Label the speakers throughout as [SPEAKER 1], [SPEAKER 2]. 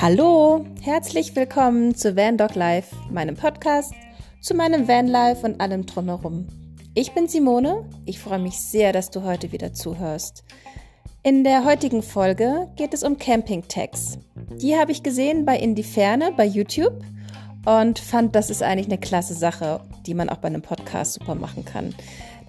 [SPEAKER 1] Hallo, herzlich willkommen zu Van Dog Life, meinem Podcast zu meinem Vanlife und allem drumherum. Ich bin Simone, ich freue mich sehr, dass du heute wieder zuhörst. In der heutigen Folge geht es um Camping-Tags. Die habe ich gesehen bei In die Ferne bei YouTube und fand, das ist eigentlich eine klasse Sache, die man auch bei einem Podcast super machen kann.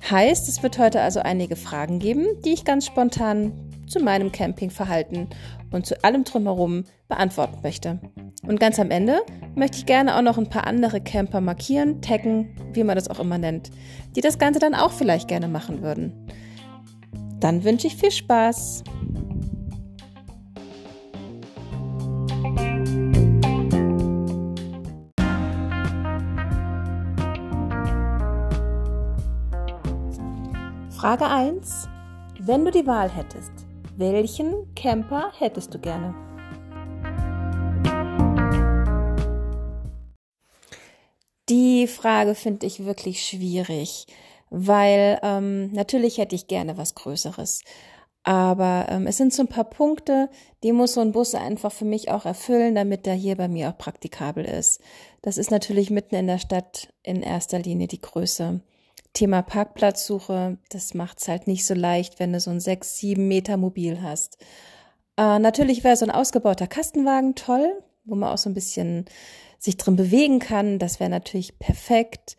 [SPEAKER 1] Heißt, es wird heute also einige Fragen geben, die ich ganz spontan zu meinem Campingverhalten und zu allem drumherum beantworten möchte. Und ganz am Ende möchte ich gerne auch noch ein paar andere Camper markieren, taggen, wie man das auch immer nennt, die das Ganze dann auch vielleicht gerne machen würden. Dann wünsche ich viel Spaß. Frage 1. Wenn du die Wahl hättest, welchen Camper hättest du gerne? Die Frage finde ich wirklich schwierig, weil ähm, natürlich hätte ich gerne was Größeres. Aber ähm, es sind so ein paar Punkte, die muss so ein Bus einfach für mich auch erfüllen, damit er hier bei mir auch praktikabel ist. Das ist natürlich mitten in der Stadt in erster Linie die Größe. Thema Parkplatzsuche, das macht's halt nicht so leicht, wenn du so ein sechs, sieben Meter Mobil hast. Äh, natürlich wäre so ein ausgebauter Kastenwagen toll, wo man auch so ein bisschen sich drin bewegen kann. Das wäre natürlich perfekt.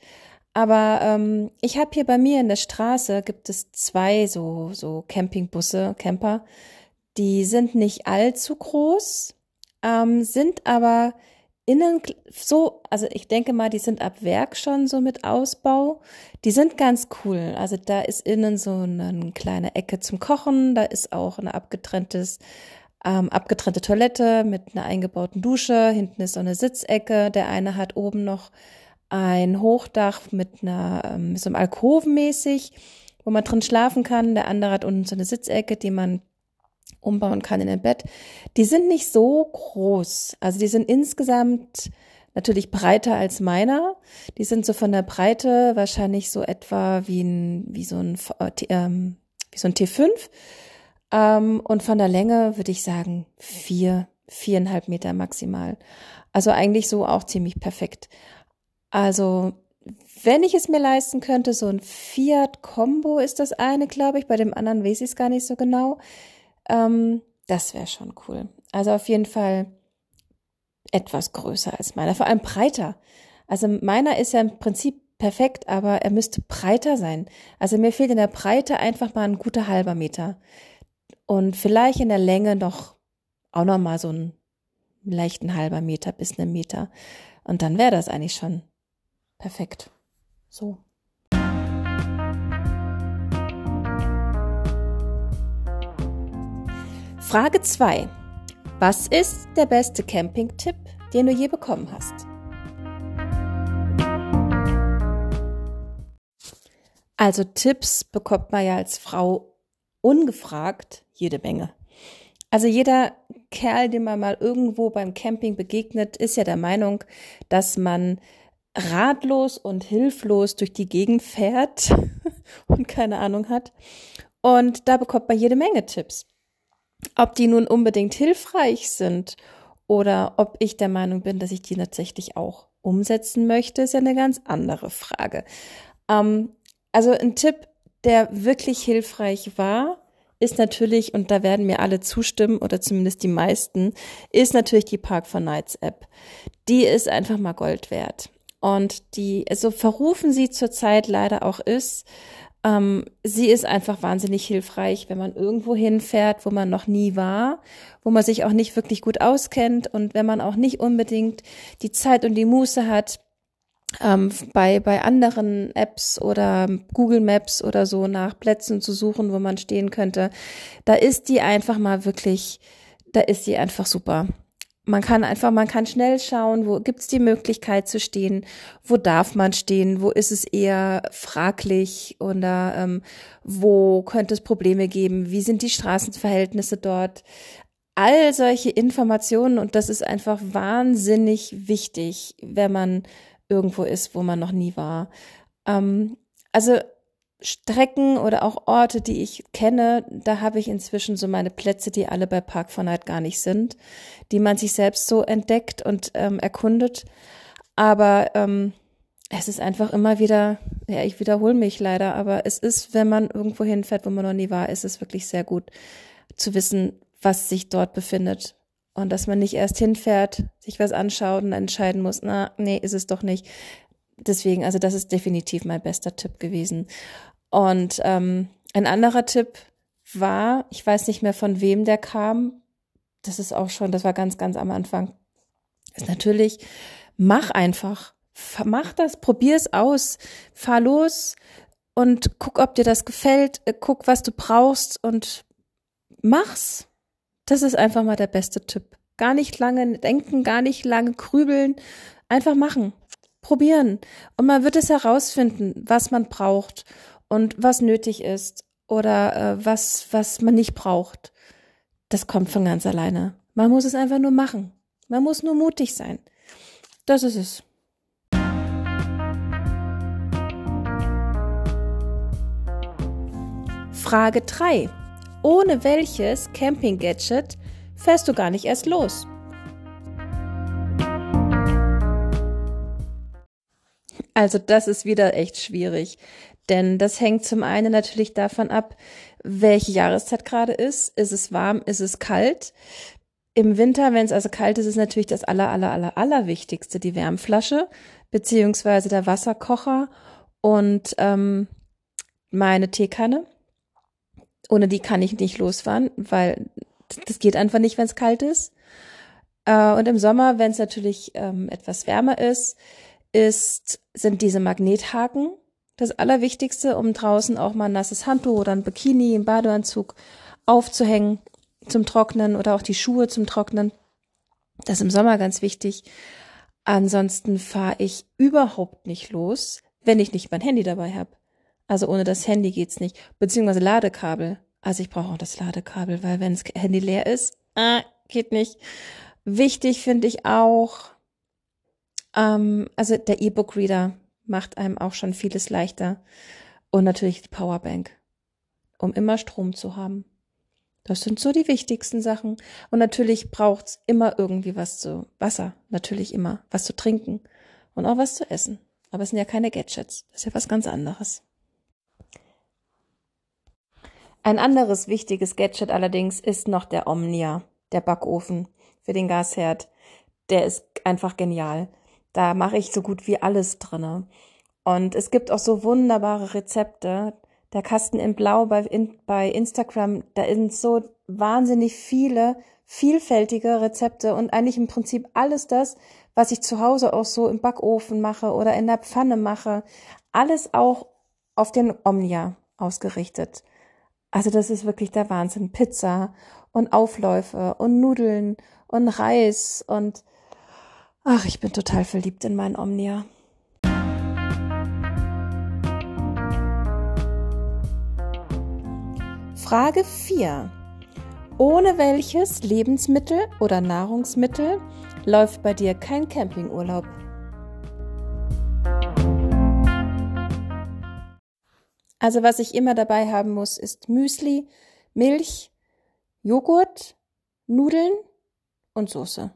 [SPEAKER 1] Aber ähm, ich habe hier bei mir in der Straße gibt es zwei so so Campingbusse, Camper. Die sind nicht allzu groß, ähm, sind aber innen so, also ich denke mal, die sind ab Werk schon so mit Ausbau. Die sind ganz cool. Also da ist innen so eine kleine Ecke zum Kochen, da ist auch eine abgetrenntes ähm, abgetrennte Toilette mit einer eingebauten Dusche. Hinten ist so eine Sitzecke. Der eine hat oben noch ein Hochdach mit einer, ähm, so einem Alkoven mäßig, wo man drin schlafen kann. Der andere hat unten so eine Sitzecke, die man umbauen kann in ein Bett. Die sind nicht so groß. Also die sind insgesamt natürlich breiter als meiner. Die sind so von der Breite wahrscheinlich so etwa wie ein, wie so ein, äh, ähm, wie so ein T5 ähm, und von der Länge würde ich sagen vier, viereinhalb Meter maximal. Also eigentlich so auch ziemlich perfekt. Also wenn ich es mir leisten könnte, so ein Fiat Combo ist das eine, glaube ich. Bei dem anderen weiß ich es gar nicht so genau. Ähm, das wäre schon cool. Also auf jeden Fall etwas größer als meiner, vor allem breiter. Also meiner ist ja im Prinzip perfekt, aber er müsste breiter sein. Also mir fehlt in der Breite einfach mal ein guter halber Meter und vielleicht in der Länge noch auch noch mal so einen leichten halber Meter bis einen Meter und dann wäre das eigentlich schon perfekt. So. Frage 2. Was ist der beste Campingtipp, den du je bekommen hast? Also Tipps bekommt man ja als Frau ungefragt jede Menge. Also jeder Kerl, dem man mal irgendwo beim Camping begegnet, ist ja der Meinung, dass man ratlos und hilflos durch die Gegend fährt und keine Ahnung hat. Und da bekommt man jede Menge Tipps. Ob die nun unbedingt hilfreich sind oder ob ich der Meinung bin, dass ich die tatsächlich auch umsetzen möchte, ist ja eine ganz andere Frage. Ähm, also ein Tipp, der wirklich hilfreich war, ist natürlich, und da werden mir alle zustimmen, oder zumindest die meisten, ist natürlich die Park for Nights App. Die ist einfach mal Gold wert. Und die, so verrufen sie zurzeit leider auch ist, ähm, sie ist einfach wahnsinnig hilfreich, wenn man irgendwo hinfährt, wo man noch nie war, wo man sich auch nicht wirklich gut auskennt und wenn man auch nicht unbedingt die Zeit und die Muße hat, ähm, bei, bei anderen Apps oder Google Maps oder so nach Plätzen zu suchen, wo man stehen könnte, da ist die einfach mal wirklich, da ist sie einfach super. Man kann einfach, man kann schnell schauen, wo gibt's die Möglichkeit zu stehen, wo darf man stehen, wo ist es eher fraglich oder ähm, wo könnte es Probleme geben, wie sind die Straßenverhältnisse dort. All solche Informationen und das ist einfach wahnsinnig wichtig, wenn man irgendwo ist, wo man noch nie war. Ähm, also Strecken oder auch Orte, die ich kenne, da habe ich inzwischen so meine Plätze, die alle bei Park for Night gar nicht sind, die man sich selbst so entdeckt und ähm, erkundet. Aber ähm, es ist einfach immer wieder, ja, ich wiederhole mich leider, aber es ist, wenn man irgendwo hinfährt, wo man noch nie war, ist es wirklich sehr gut zu wissen, was sich dort befindet. Und dass man nicht erst hinfährt, sich was anschaut und entscheiden muss, na, nee, ist es doch nicht. Deswegen, also das ist definitiv mein bester Tipp gewesen. Und ähm, ein anderer Tipp war, ich weiß nicht mehr von wem der kam, das ist auch schon, das war ganz, ganz am Anfang, ist natürlich, mach einfach, mach das, probier es aus, fahr los und guck, ob dir das gefällt, äh, guck, was du brauchst und mach's. Das ist einfach mal der beste Tipp. Gar nicht lange denken, gar nicht lange grübeln, einfach machen, probieren. Und man wird es herausfinden, was man braucht und was nötig ist oder äh, was, was man nicht braucht. Das kommt von ganz alleine. Man muss es einfach nur machen. Man muss nur mutig sein. Das ist es. Frage 3. Ohne welches Camping-Gadget fährst du gar nicht erst los? Also das ist wieder echt schwierig. Denn das hängt zum einen natürlich davon ab, welche Jahreszeit gerade ist. Ist es warm? Ist es kalt? Im Winter, wenn es also kalt ist, ist natürlich das aller, aller, aller, aller Wichtigste die Wärmflasche beziehungsweise der Wasserkocher und ähm, meine Teekanne. Ohne die kann ich nicht losfahren, weil das geht einfach nicht, wenn es kalt ist. Äh, und im Sommer, wenn es natürlich ähm, etwas wärmer ist, ist, sind diese Magnethaken das Allerwichtigste, um draußen auch mal ein nasses Handtuch oder ein Bikini, einen Badeanzug aufzuhängen zum Trocknen oder auch die Schuhe zum Trocknen. Das ist im Sommer ganz wichtig. Ansonsten fahre ich überhaupt nicht los, wenn ich nicht mein Handy dabei habe. Also ohne das Handy geht's nicht. Beziehungsweise Ladekabel. Also ich brauche auch das Ladekabel, weil wenn das Handy leer ist, äh, geht nicht. Wichtig finde ich auch, ähm, also der E-Book-Reader macht einem auch schon vieles leichter. Und natürlich die Powerbank, um immer Strom zu haben. Das sind so die wichtigsten Sachen. Und natürlich braucht's immer irgendwie was zu Wasser, natürlich immer, was zu trinken und auch was zu essen. Aber es sind ja keine Gadgets, das ist ja was ganz anderes. Ein anderes wichtiges Gadget allerdings ist noch der Omnia, der Backofen für den Gasherd. Der ist einfach genial. Da mache ich so gut wie alles drinne. Und es gibt auch so wunderbare Rezepte. Der Kasten in Blau bei, in, bei Instagram, da sind so wahnsinnig viele vielfältige Rezepte und eigentlich im Prinzip alles das, was ich zu Hause auch so im Backofen mache oder in der Pfanne mache, alles auch auf den Omnia ausgerichtet. Also das ist wirklich der Wahnsinn. Pizza und Aufläufe und Nudeln und Reis und Ach, ich bin total verliebt in meinen Omnia. Frage 4. Ohne welches Lebensmittel oder Nahrungsmittel läuft bei dir kein Campingurlaub? Also was ich immer dabei haben muss, ist Müsli, Milch, Joghurt, Nudeln und Soße.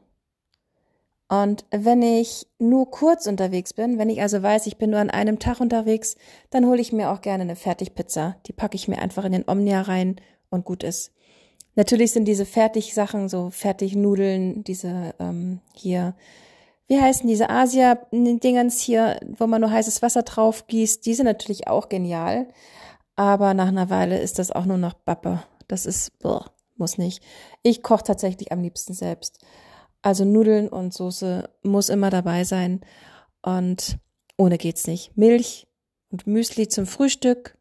[SPEAKER 1] Und wenn ich nur kurz unterwegs bin, wenn ich also weiß, ich bin nur an einem Tag unterwegs, dann hole ich mir auch gerne eine Fertigpizza. Die packe ich mir einfach in den Omnia rein und gut ist. Natürlich sind diese Fertigsachen, so Fertignudeln, diese ähm, hier, wie heißen diese Asia-Dingens hier, wo man nur heißes Wasser drauf gießt, die sind natürlich auch genial. Aber nach einer Weile ist das auch nur noch Bappe. Das ist, boah, muss nicht. Ich koche tatsächlich am liebsten selbst. Also Nudeln und Soße muss immer dabei sein. Und ohne geht's nicht. Milch und Müsli zum Frühstück.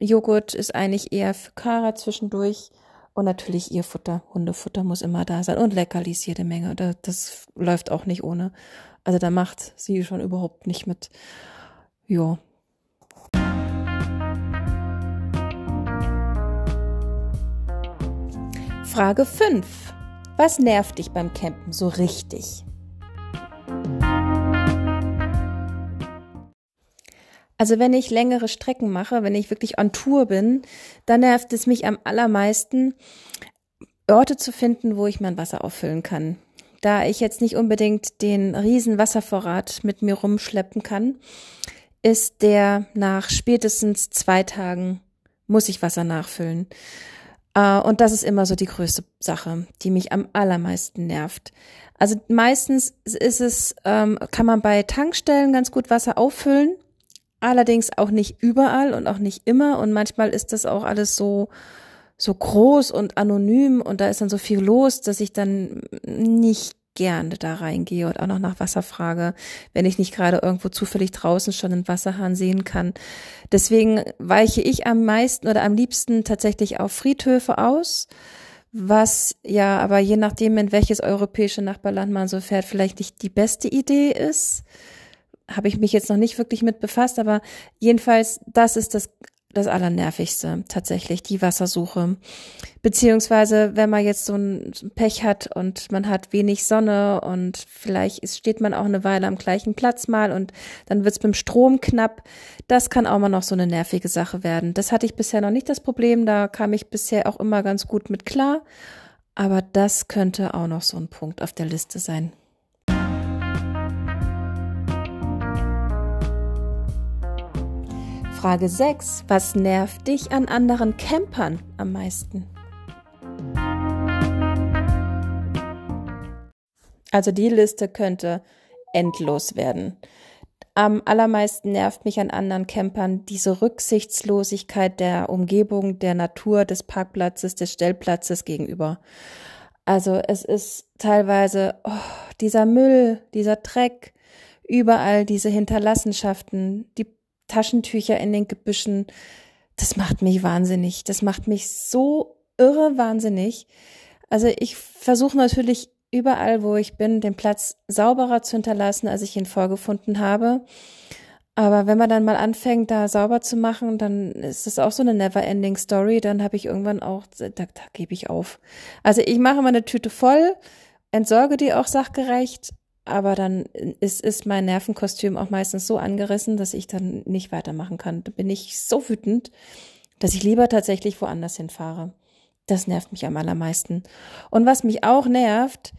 [SPEAKER 1] Joghurt ist eigentlich eher für Kara zwischendurch. Und natürlich ihr Futter, Hundefutter muss immer da sein. Und Leckerlis jede Menge. Das, läuft auch nicht ohne. Also da macht sie schon überhaupt nicht mit. Jo. Frage 5. Was nervt dich beim Campen so richtig? Also wenn ich längere Strecken mache, wenn ich wirklich on Tour bin, dann nervt es mich am allermeisten, Orte zu finden, wo ich mein Wasser auffüllen kann. Da ich jetzt nicht unbedingt den riesen Wasservorrat mit mir rumschleppen kann, ist der nach spätestens zwei Tagen muss ich Wasser nachfüllen. Uh, und das ist immer so die größte Sache, die mich am allermeisten nervt. Also meistens ist es, ähm, kann man bei Tankstellen ganz gut Wasser auffüllen, allerdings auch nicht überall und auch nicht immer. Und manchmal ist das auch alles so so groß und anonym und da ist dann so viel los, dass ich dann nicht gerne da reingehe und auch noch nach Wasser frage, wenn ich nicht gerade irgendwo zufällig draußen schon einen Wasserhahn sehen kann. Deswegen weiche ich am meisten oder am liebsten tatsächlich auf Friedhöfe aus, was ja aber je nachdem, in welches europäische Nachbarland man so fährt, vielleicht nicht die beste Idee ist. Habe ich mich jetzt noch nicht wirklich mit befasst, aber jedenfalls, das ist das das Allernervigste tatsächlich, die Wassersuche. Beziehungsweise, wenn man jetzt so ein Pech hat und man hat wenig Sonne und vielleicht steht man auch eine Weile am gleichen Platz mal und dann wird's dem Strom knapp. Das kann auch mal noch so eine nervige Sache werden. Das hatte ich bisher noch nicht das Problem, da kam ich bisher auch immer ganz gut mit klar. Aber das könnte auch noch so ein Punkt auf der Liste sein. Frage 6. Was nervt dich an anderen Campern am meisten? Also die Liste könnte endlos werden. Am allermeisten nervt mich an anderen Campern diese Rücksichtslosigkeit der Umgebung, der Natur, des Parkplatzes, des Stellplatzes gegenüber. Also es ist teilweise oh, dieser Müll, dieser Dreck, überall diese Hinterlassenschaften, die Taschentücher in den Gebüschen. Das macht mich wahnsinnig. Das macht mich so irre wahnsinnig. Also ich versuche natürlich überall, wo ich bin, den Platz sauberer zu hinterlassen, als ich ihn vorgefunden habe. Aber wenn man dann mal anfängt, da sauber zu machen, dann ist das auch so eine never-ending Story. Dann habe ich irgendwann auch, da, da gebe ich auf. Also ich mache meine Tüte voll, entsorge die auch sachgerecht, aber dann ist, ist mein Nervenkostüm auch meistens so angerissen, dass ich dann nicht weitermachen kann. Da bin ich so wütend, dass ich lieber tatsächlich woanders hinfahre. Das nervt mich am allermeisten. Und was mich auch nervt,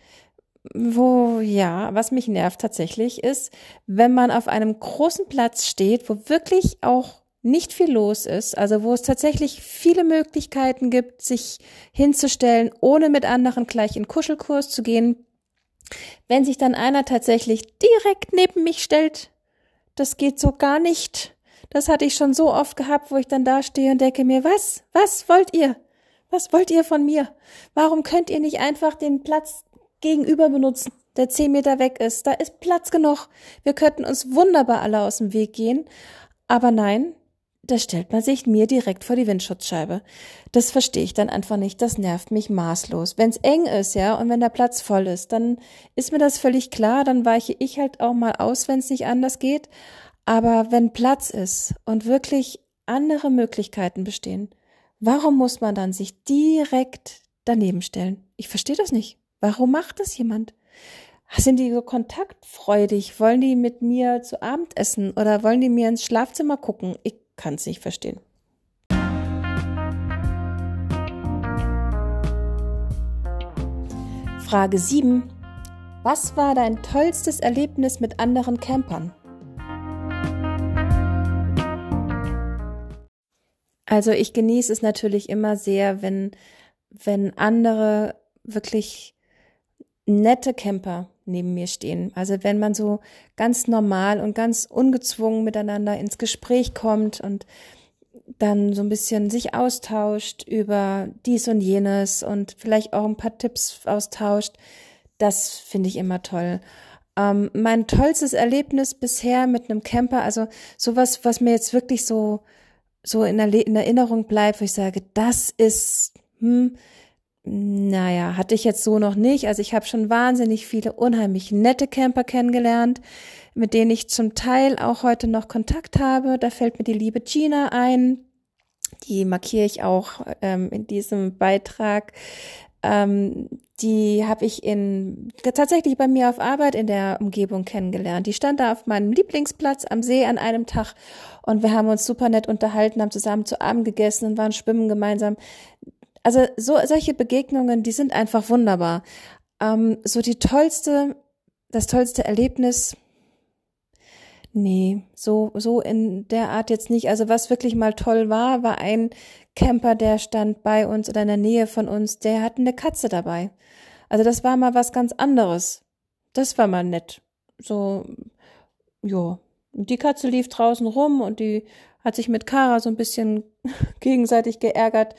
[SPEAKER 1] wo, ja, was mich nervt tatsächlich ist, wenn man auf einem großen Platz steht, wo wirklich auch nicht viel los ist, also wo es tatsächlich viele Möglichkeiten gibt, sich hinzustellen, ohne mit anderen gleich in Kuschelkurs zu gehen, wenn sich dann einer tatsächlich direkt neben mich stellt, das geht so gar nicht. Das hatte ich schon so oft gehabt, wo ich dann da stehe und denke mir, was, was wollt ihr? Was wollt ihr von mir? Warum könnt ihr nicht einfach den Platz gegenüber benutzen, der zehn Meter weg ist? Da ist Platz genug. Wir könnten uns wunderbar alle aus dem Weg gehen. Aber nein, da stellt man sich mir direkt vor die Windschutzscheibe. Das verstehe ich dann einfach nicht. Das nervt mich maßlos. Wenn es eng ist, ja, und wenn der Platz voll ist, dann ist mir das völlig klar. Dann weiche ich halt auch mal aus, wenn es nicht anders geht. Aber wenn Platz ist und wirklich andere Möglichkeiten bestehen, warum muss man dann sich direkt daneben stellen? Ich verstehe das nicht. Warum macht das jemand? Sind die so kontaktfreudig? Wollen die mit mir zu Abend essen oder wollen die mir ins Schlafzimmer gucken? Ich kann es nicht verstehen. Frage 7. Was war dein tollstes Erlebnis mit anderen Campern? Also ich genieße es natürlich immer sehr, wenn, wenn andere wirklich nette Camper neben mir stehen. Also wenn man so ganz normal und ganz ungezwungen miteinander ins Gespräch kommt und dann so ein bisschen sich austauscht über dies und jenes und vielleicht auch ein paar Tipps austauscht, das finde ich immer toll. Ähm, mein tollstes Erlebnis bisher mit einem Camper, also sowas, was mir jetzt wirklich so so in, in Erinnerung bleibt, wo ich sage, das ist hm, naja, hatte ich jetzt so noch nicht. Also ich habe schon wahnsinnig viele unheimlich nette Camper kennengelernt, mit denen ich zum Teil auch heute noch Kontakt habe. Da fällt mir die liebe Gina ein. Die markiere ich auch ähm, in diesem Beitrag. ähm, die habe ich in tatsächlich bei mir auf Arbeit in der Umgebung kennengelernt. Die stand da auf meinem Lieblingsplatz am See an einem Tag und wir haben uns super nett unterhalten, haben zusammen zu Abend gegessen und waren schwimmen gemeinsam. Also so solche Begegnungen, die sind einfach wunderbar. Ähm, so die tollste, das tollste Erlebnis. Nee, so, so in der Art jetzt nicht. Also was wirklich mal toll war, war ein Camper, der stand bei uns oder in der Nähe von uns, der hatte eine Katze dabei. Also das war mal was ganz anderes. Das war mal nett. So, ja. Die Katze lief draußen rum und die hat sich mit Kara so ein bisschen gegenseitig geärgert.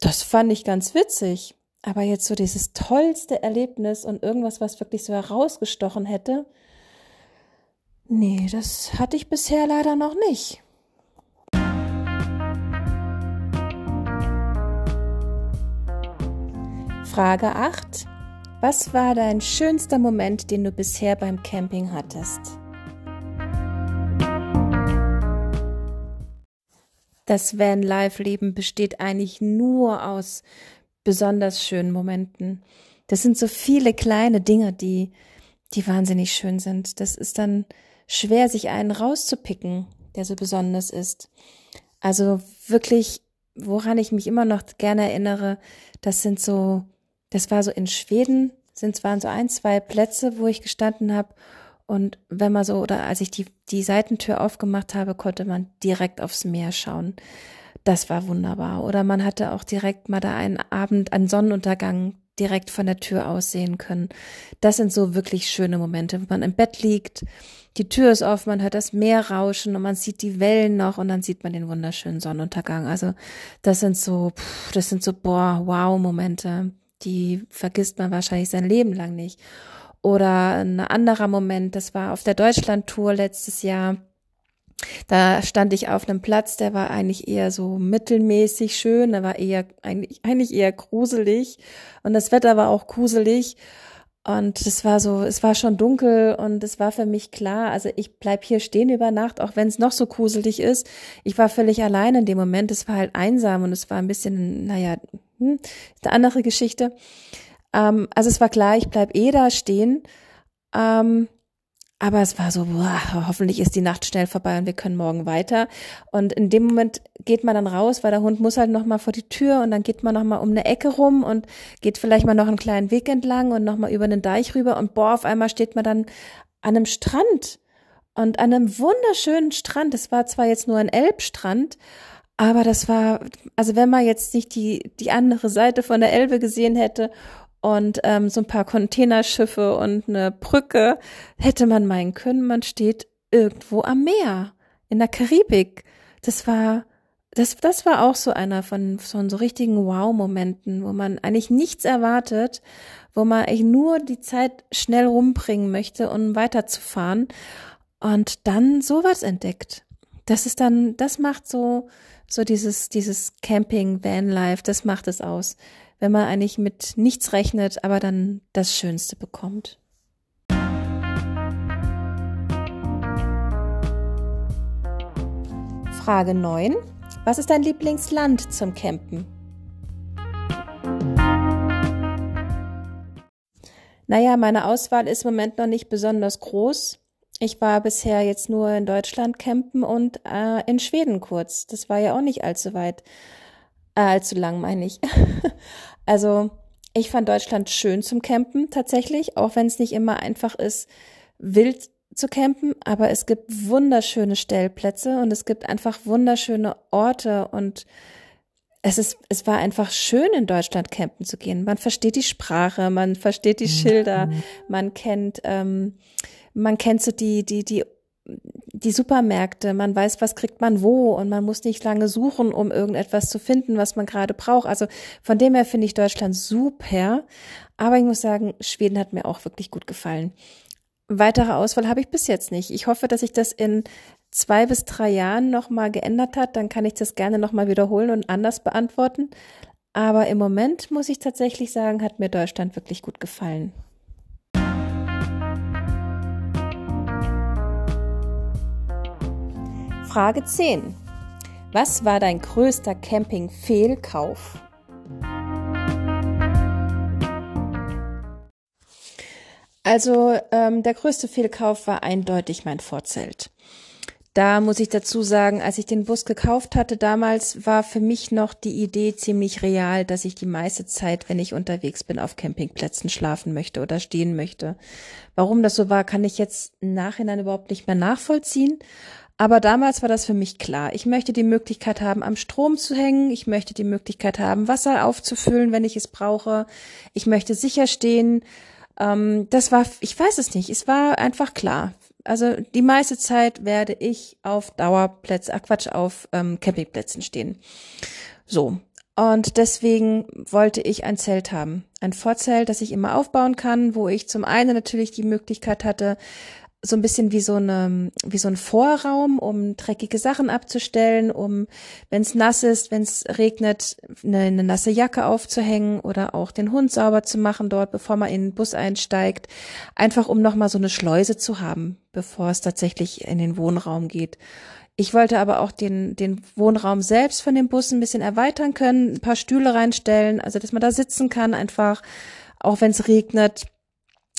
[SPEAKER 1] Das fand ich ganz witzig. Aber jetzt so dieses tollste Erlebnis und irgendwas, was wirklich so herausgestochen hätte, nee, das hatte ich bisher leider noch nicht. Frage 8. Was war dein schönster Moment, den du bisher beim Camping hattest? Das Van-Life-Leben besteht eigentlich nur aus besonders schönen Momenten. Das sind so viele kleine Dinge, die, die wahnsinnig schön sind. Das ist dann schwer, sich einen rauszupicken, der so besonders ist. Also wirklich, woran ich mich immer noch gerne erinnere, das sind so das war so in Schweden, sind waren so ein, zwei Plätze, wo ich gestanden habe. Und wenn man so, oder als ich die, die Seitentür aufgemacht habe, konnte man direkt aufs Meer schauen. Das war wunderbar. Oder man hatte auch direkt mal da einen Abend, einen Sonnenuntergang direkt von der Tür aus sehen können. Das sind so wirklich schöne Momente, wo man im Bett liegt, die Tür ist offen, man hört das Meer rauschen und man sieht die Wellen noch und dann sieht man den wunderschönen Sonnenuntergang. Also das sind so, das sind so, boah, wow Momente die vergisst man wahrscheinlich sein Leben lang nicht. Oder ein anderer Moment, das war auf der Deutschlandtour letztes Jahr. Da stand ich auf einem Platz, der war eigentlich eher so mittelmäßig schön, der war eher eigentlich, eigentlich eher gruselig und das Wetter war auch gruselig und es war so, es war schon dunkel und es war für mich klar, also ich bleib hier stehen über Nacht, auch wenn es noch so gruselig ist. Ich war völlig allein in dem Moment, es war halt einsam und es war ein bisschen, naja, hm, eine andere Geschichte. Ähm, also es war klar, ich bleib eh da stehen. Ähm, aber es war so, boah, hoffentlich ist die Nacht schnell vorbei und wir können morgen weiter. Und in dem Moment geht man dann raus, weil der Hund muss halt noch mal vor die Tür und dann geht man noch mal um eine Ecke rum und geht vielleicht mal noch einen kleinen Weg entlang und noch mal über einen Deich rüber und boah, auf einmal steht man dann an einem Strand und an einem wunderschönen Strand. Es war zwar jetzt nur ein Elbstrand, aber das war, also wenn man jetzt nicht die, die andere Seite von der Elbe gesehen hätte und ähm, so ein paar Containerschiffe und eine Brücke, hätte man meinen können, man steht irgendwo am Meer, in der Karibik. Das war, das, das war auch so einer von, von so richtigen Wow-Momenten, wo man eigentlich nichts erwartet, wo man eigentlich nur die Zeit schnell rumbringen möchte, um weiterzufahren und dann sowas entdeckt. Das ist dann, das macht so, so dieses, dieses Camping, Vanlife, das macht es aus, wenn man eigentlich mit nichts rechnet, aber dann das Schönste bekommt. Frage 9. Was ist dein Lieblingsland zum Campen? Naja, meine Auswahl ist im Moment noch nicht besonders groß. Ich war bisher jetzt nur in Deutschland campen und äh, in Schweden kurz. Das war ja auch nicht allzu weit, äh, allzu lang, meine ich. also ich fand Deutschland schön zum Campen tatsächlich, auch wenn es nicht immer einfach ist, wild zu campen, aber es gibt wunderschöne Stellplätze und es gibt einfach wunderschöne Orte und es ist, es war einfach schön in Deutschland campen zu gehen. Man versteht die Sprache, man versteht die Schilder, mhm. man kennt ähm, man kennt so die, die, die, die Supermärkte, man weiß, was kriegt man wo und man muss nicht lange suchen, um irgendetwas zu finden, was man gerade braucht. Also von dem her finde ich Deutschland super. Aber ich muss sagen, Schweden hat mir auch wirklich gut gefallen. Weitere Auswahl habe ich bis jetzt nicht. Ich hoffe, dass sich das in zwei bis drei Jahren nochmal geändert hat. Dann kann ich das gerne nochmal wiederholen und anders beantworten. Aber im Moment muss ich tatsächlich sagen, hat mir Deutschland wirklich gut gefallen. Frage 10. Was war dein größter Camping-Fehlkauf? Also ähm, der größte Fehlkauf war eindeutig mein Vorzelt. Da muss ich dazu sagen, als ich den Bus gekauft hatte damals, war für mich noch die Idee ziemlich real, dass ich die meiste Zeit, wenn ich unterwegs bin, auf Campingplätzen schlafen möchte oder stehen möchte. Warum das so war, kann ich jetzt im Nachhinein überhaupt nicht mehr nachvollziehen. Aber damals war das für mich klar. Ich möchte die Möglichkeit haben, am Strom zu hängen. Ich möchte die Möglichkeit haben, Wasser aufzufüllen, wenn ich es brauche. Ich möchte sicher stehen. Ähm, das war, ich weiß es nicht. Es war einfach klar. Also die meiste Zeit werde ich auf Dauerplätzen, ach Quatsch, auf ähm, Campingplätzen stehen. So. Und deswegen wollte ich ein Zelt haben. Ein Vorzelt, das ich immer aufbauen kann, wo ich zum einen natürlich die Möglichkeit hatte, so ein bisschen wie so eine wie so ein Vorraum, um dreckige Sachen abzustellen, um wenn es nass ist, wenn es regnet, eine, eine, nasse Jacke aufzuhängen oder auch den Hund sauber zu machen dort, bevor man in den Bus einsteigt, einfach um noch mal so eine Schleuse zu haben, bevor es tatsächlich in den Wohnraum geht. Ich wollte aber auch den den Wohnraum selbst von dem Bus ein bisschen erweitern können, ein paar Stühle reinstellen, also dass man da sitzen kann, einfach auch wenn es regnet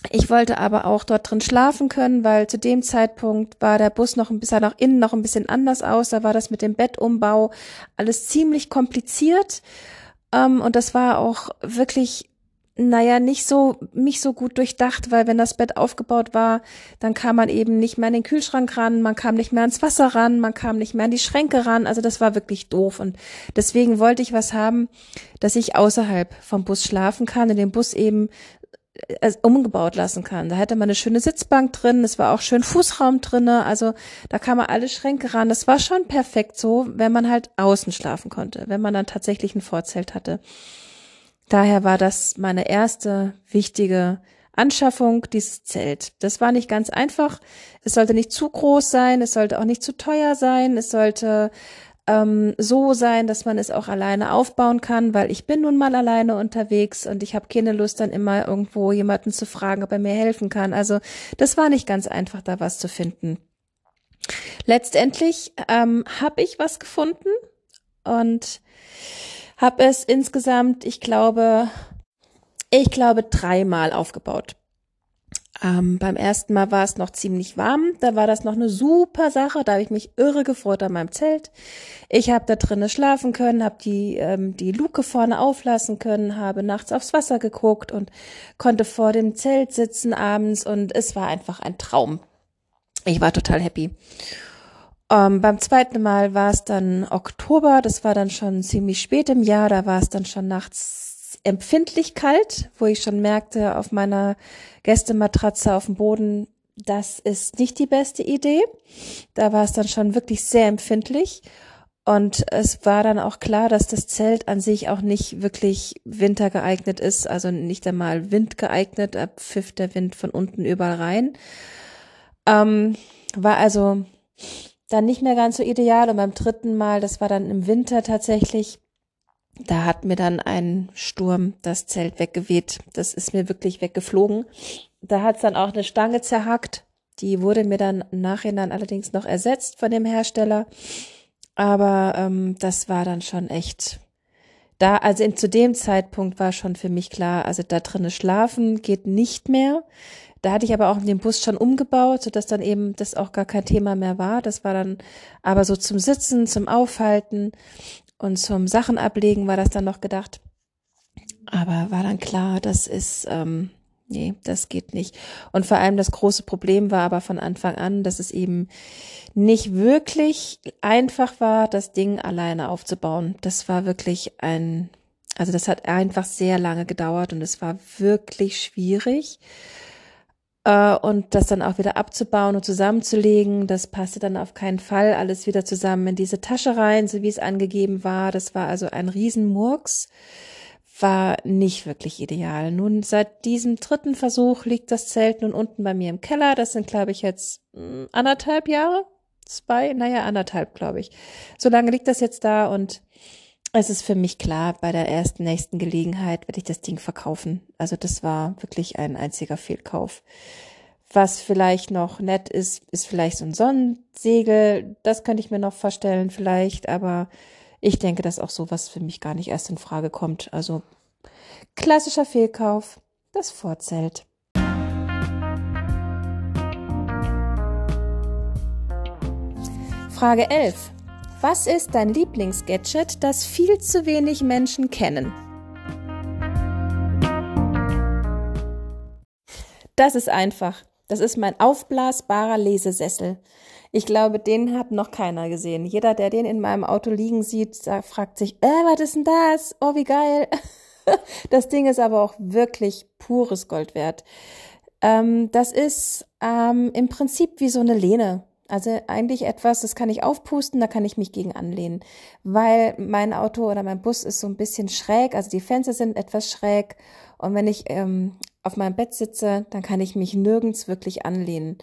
[SPEAKER 1] ich wollte aber auch dort drin schlafen können, weil zu dem Zeitpunkt war der Bus noch ein bisschen nach innen noch ein bisschen anders aus. Da war das mit dem Bettumbau alles ziemlich kompliziert. Ähm, und das war auch wirklich, naja, nicht so, nicht so gut durchdacht, weil wenn das Bett aufgebaut war, dann kam man eben nicht mehr an den Kühlschrank ran, man kam nicht mehr ans Wasser ran, man kam nicht mehr an die Schränke ran. Also das war wirklich doof. Und deswegen wollte ich was haben, dass ich außerhalb vom Bus schlafen kann, in dem Bus eben umgebaut lassen kann. Da hätte man eine schöne Sitzbank drin, es war auch schön Fußraum drinne, also da kam man alle Schränke ran. Das war schon perfekt so, wenn man halt außen schlafen konnte, wenn man dann tatsächlich ein Vorzelt hatte. Daher war das meine erste wichtige Anschaffung, dieses Zelt. Das war nicht ganz einfach. Es sollte nicht zu groß sein, es sollte auch nicht zu teuer sein, es sollte ähm, so sein, dass man es auch alleine aufbauen kann, weil ich bin nun mal alleine unterwegs und ich habe keine Lust, dann immer irgendwo jemanden zu fragen, ob er mir helfen kann. Also das war nicht ganz einfach, da was zu finden. Letztendlich ähm, habe ich was gefunden und habe es insgesamt, ich glaube, ich glaube, dreimal aufgebaut. Ähm, beim ersten Mal war es noch ziemlich warm. Da war das noch eine super Sache. Da habe ich mich irre gefreut an meinem Zelt. Ich habe da drinnen schlafen können, habe die ähm, die Luke vorne auflassen können, habe nachts aufs Wasser geguckt und konnte vor dem Zelt sitzen abends und es war einfach ein Traum. Ich war total happy. Ähm, beim zweiten Mal war es dann Oktober. Das war dann schon ziemlich spät im Jahr. Da war es dann schon nachts empfindlich kalt, wo ich schon merkte auf meiner Gästematratze auf dem Boden, das ist nicht die beste Idee. Da war es dann schon wirklich sehr empfindlich. Und es war dann auch klar, dass das Zelt an sich auch nicht wirklich wintergeeignet ist, also nicht einmal windgeeignet, da pfiff der Wind von unten überall rein. Ähm, war also dann nicht mehr ganz so ideal. Und beim dritten Mal, das war dann im Winter tatsächlich, da hat mir dann ein Sturm das Zelt weggeweht. Das ist mir wirklich weggeflogen. Da hat es dann auch eine Stange zerhackt. Die wurde mir dann im Nachhinein allerdings noch ersetzt von dem Hersteller. Aber ähm, das war dann schon echt. Da, also in, zu dem Zeitpunkt war schon für mich klar, also da drinnen schlafen geht nicht mehr. Da hatte ich aber auch den Bus schon umgebaut, sodass dann eben das auch gar kein Thema mehr war. Das war dann aber so zum Sitzen, zum Aufhalten. Und zum Sachen ablegen war das dann noch gedacht. Aber war dann klar, das ist, ähm, nee, das geht nicht. Und vor allem das große Problem war aber von Anfang an, dass es eben nicht wirklich einfach war, das Ding alleine aufzubauen. Das war wirklich ein, also das hat einfach sehr lange gedauert und es war wirklich schwierig. Äh, und das dann auch wieder abzubauen und zusammenzulegen, das passte dann auf keinen Fall alles wieder zusammen in diese Tasche rein, so wie es angegeben war. Das war also ein Riesenmurks, war nicht wirklich ideal. Nun, seit diesem dritten Versuch liegt das Zelt nun unten bei mir im Keller. Das sind, glaube ich, jetzt hm, anderthalb Jahre. Zwei, naja, anderthalb, glaube ich. So lange liegt das jetzt da und es ist für mich klar, bei der ersten nächsten Gelegenheit werde ich das Ding verkaufen. Also das war wirklich ein einziger Fehlkauf. Was vielleicht noch nett ist, ist vielleicht so ein Sonnensegel. Das könnte ich mir noch vorstellen vielleicht, aber ich denke, dass auch sowas für mich gar nicht erst in Frage kommt. Also klassischer Fehlkauf, das Vorzelt. Frage 11. Was ist dein Lieblingsgadget, das viel zu wenig Menschen kennen? Das ist einfach. Das ist mein aufblasbarer Lesesessel. Ich glaube, den hat noch keiner gesehen. Jeder, der den in meinem Auto liegen sieht, fragt sich, äh, was ist denn das? Oh, wie geil. Das Ding ist aber auch wirklich pures Gold wert. Ähm, das ist ähm, im Prinzip wie so eine Lehne. Also eigentlich etwas, das kann ich aufpusten, da kann ich mich gegen anlehnen, weil mein Auto oder mein Bus ist so ein bisschen schräg, also die Fenster sind etwas schräg und wenn ich ähm, auf meinem Bett sitze, dann kann ich mich nirgends wirklich anlehnen.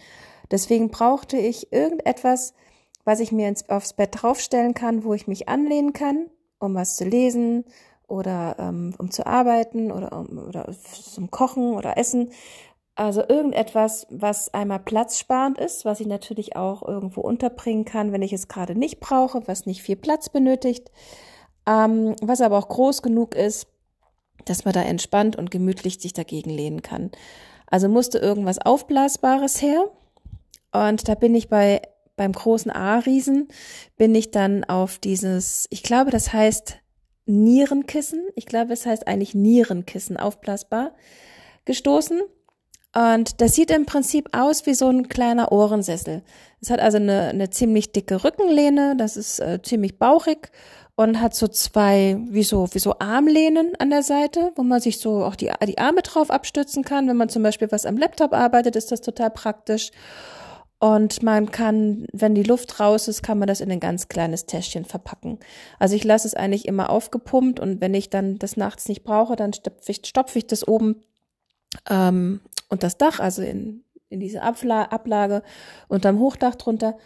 [SPEAKER 1] Deswegen brauchte ich irgendetwas, was ich mir ins, aufs Bett draufstellen kann, wo ich mich anlehnen kann, um was zu lesen oder ähm, um zu arbeiten oder, um, oder zum Kochen oder Essen. Also irgendetwas, was einmal platzsparend ist, was ich natürlich auch irgendwo unterbringen kann, wenn ich es gerade nicht brauche, was nicht viel Platz benötigt, ähm, was aber auch groß genug ist, dass man da entspannt und gemütlich sich dagegen lehnen kann. Also musste irgendwas Aufblasbares her. Und da bin ich bei beim großen A-Riesen bin ich dann auf dieses, ich glaube, das heißt Nierenkissen. Ich glaube, es heißt eigentlich Nierenkissen, aufblasbar, gestoßen. Und das sieht im Prinzip aus wie so ein kleiner Ohrensessel. Es hat also eine, eine ziemlich dicke Rückenlehne, das ist äh, ziemlich bauchig und hat so zwei, wie so, wie so Armlehnen an der Seite, wo man sich so auch die, die Arme drauf abstützen kann. Wenn man zum Beispiel was am Laptop arbeitet, ist das total praktisch. Und man kann, wenn die Luft raus ist, kann man das in ein ganz kleines Täschchen verpacken. Also ich lasse es eigentlich immer aufgepumpt und wenn ich dann das nachts nicht brauche, dann stopfe ich, stopfe ich das oben ähm, und das Dach, also in, in diese Abla Ablage unterm Hochdach drunter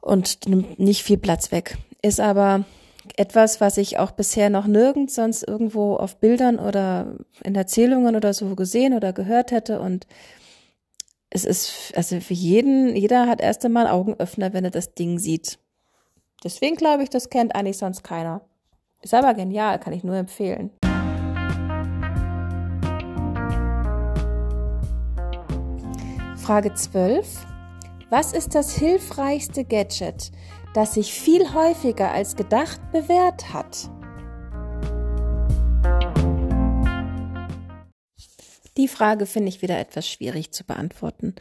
[SPEAKER 1] und nimmt nicht viel Platz weg. Ist aber etwas, was ich auch bisher noch nirgends sonst irgendwo auf Bildern oder in Erzählungen oder so gesehen oder gehört hätte und es ist, also für jeden, jeder hat erst einmal Augenöffner, wenn er das Ding sieht. Deswegen glaube ich, das kennt eigentlich sonst keiner. Ist aber genial, kann ich nur empfehlen. Frage 12. Was ist das hilfreichste Gadget, das sich viel häufiger als gedacht bewährt hat. Die Frage finde ich wieder etwas schwierig zu beantworten,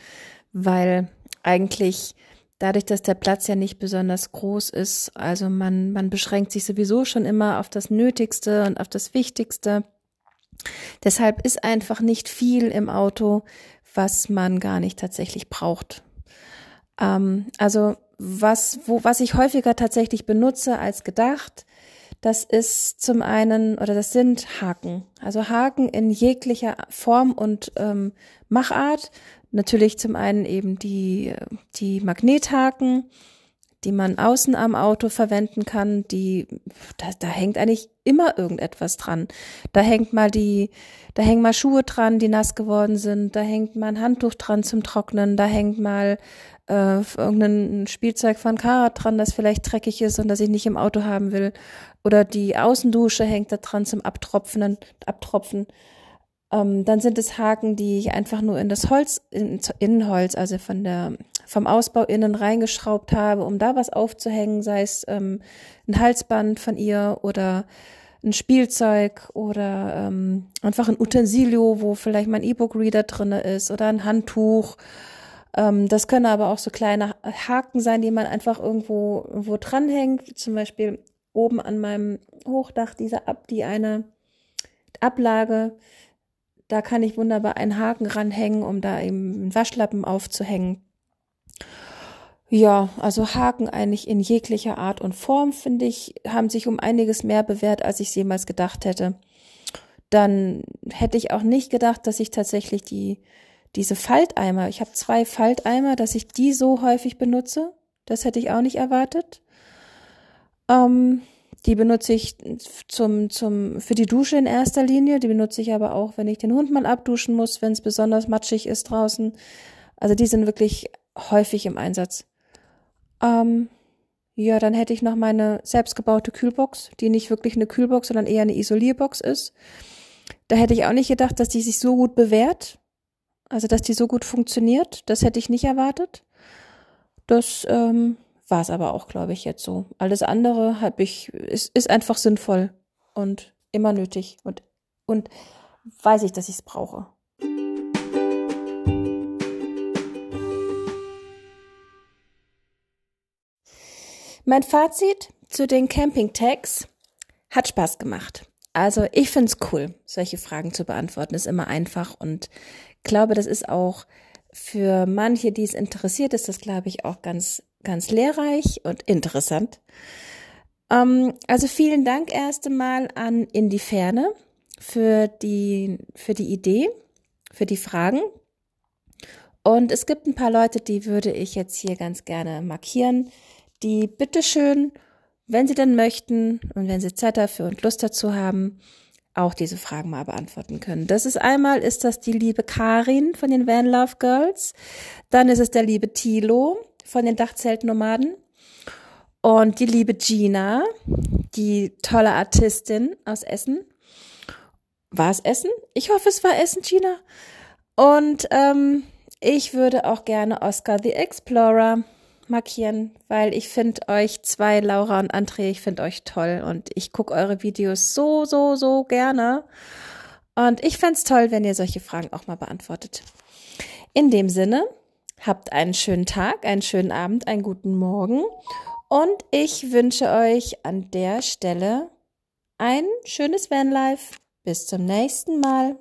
[SPEAKER 1] weil eigentlich dadurch, dass der Platz ja nicht besonders groß ist, also man, man beschränkt sich sowieso schon immer auf das Nötigste und auf das Wichtigste. Deshalb ist einfach nicht viel im Auto, was man gar nicht tatsächlich braucht. Ähm, also was, wo, was ich häufiger tatsächlich benutze als gedacht, das ist zum einen oder das sind Haken. Also Haken in jeglicher Form und ähm, Machart. Natürlich zum einen eben die, die Magnethaken, die man außen am Auto verwenden kann, die, da, da hängt eigentlich immer irgendetwas dran. Da hängt mal die, da hängen mal Schuhe dran, die nass geworden sind, da hängt mal ein Handtuch dran zum Trocknen, da hängt mal äh, irgendein Spielzeug von Karat dran, das vielleicht dreckig ist und das ich nicht im Auto haben will. Oder die Außendusche hängt da dran zum Abtropfen. Abtropfen. Ähm, dann sind es Haken, die ich einfach nur in das Holz, ins Innenholz, also von der, vom Ausbau innen reingeschraubt habe, um da was aufzuhängen, sei es ähm, ein Halsband von ihr oder ein Spielzeug oder ähm, einfach ein Utensilio, wo vielleicht mein E-Book-Reader drinne ist oder ein Handtuch ähm, das können aber auch so kleine Haken sein, die man einfach irgendwo, irgendwo dranhängt. Zum Beispiel oben an meinem Hochdach, diese Ab, die eine Ablage. Da kann ich wunderbar einen Haken ranhängen, um da eben einen Waschlappen aufzuhängen. Ja, also Haken eigentlich in jeglicher Art und Form, finde ich, haben sich um einiges mehr bewährt, als ich jemals gedacht hätte. Dann hätte ich auch nicht gedacht, dass ich tatsächlich die diese Falteimer, ich habe zwei Falteimer, dass ich die so häufig benutze, das hätte ich auch nicht erwartet. Ähm, die benutze ich zum, zum, für die Dusche in erster Linie. Die benutze ich aber auch, wenn ich den Hund mal abduschen muss, wenn es besonders matschig ist draußen. Also die sind wirklich häufig im Einsatz. Ähm, ja, dann hätte ich noch meine selbstgebaute Kühlbox, die nicht wirklich eine Kühlbox, sondern eher eine Isolierbox ist. Da hätte ich auch nicht gedacht, dass die sich so gut bewährt. Also, dass die so gut funktioniert, das hätte ich nicht erwartet. Das ähm, war es aber auch, glaube ich, jetzt so. Alles andere habe ich, ist, ist einfach sinnvoll und immer nötig und, und weiß ich, dass ich es brauche. Mein Fazit zu den Camping-Tags hat Spaß gemacht. Also ich finde es cool, solche Fragen zu beantworten. Ist immer einfach und glaube, das ist auch für manche, die es interessiert, ist das, glaube ich, auch ganz, ganz lehrreich und interessant. Ähm, also vielen Dank erst einmal an In die Ferne für die, für die Idee, für die Fragen. Und es gibt ein paar Leute, die würde ich jetzt hier ganz gerne markieren, die bitteschön, wenn sie denn möchten und wenn sie Zeit dafür und Lust dazu haben, auch diese Fragen mal beantworten können. Das ist einmal, ist das die liebe Karin von den Van Love Girls. Dann ist es der liebe Thilo von den Dachzeltnomaden. Und die liebe Gina, die tolle Artistin aus Essen. War es Essen? Ich hoffe, es war Essen, Gina. Und ähm, ich würde auch gerne Oscar the Explorer markieren, weil ich finde euch zwei, Laura und André, ich finde euch toll und ich gucke eure Videos so, so, so gerne. Und ich fände toll, wenn ihr solche Fragen auch mal beantwortet. In dem Sinne, habt einen schönen Tag, einen schönen Abend, einen guten Morgen und ich wünsche euch an der Stelle ein schönes Vanlife. Bis zum nächsten Mal.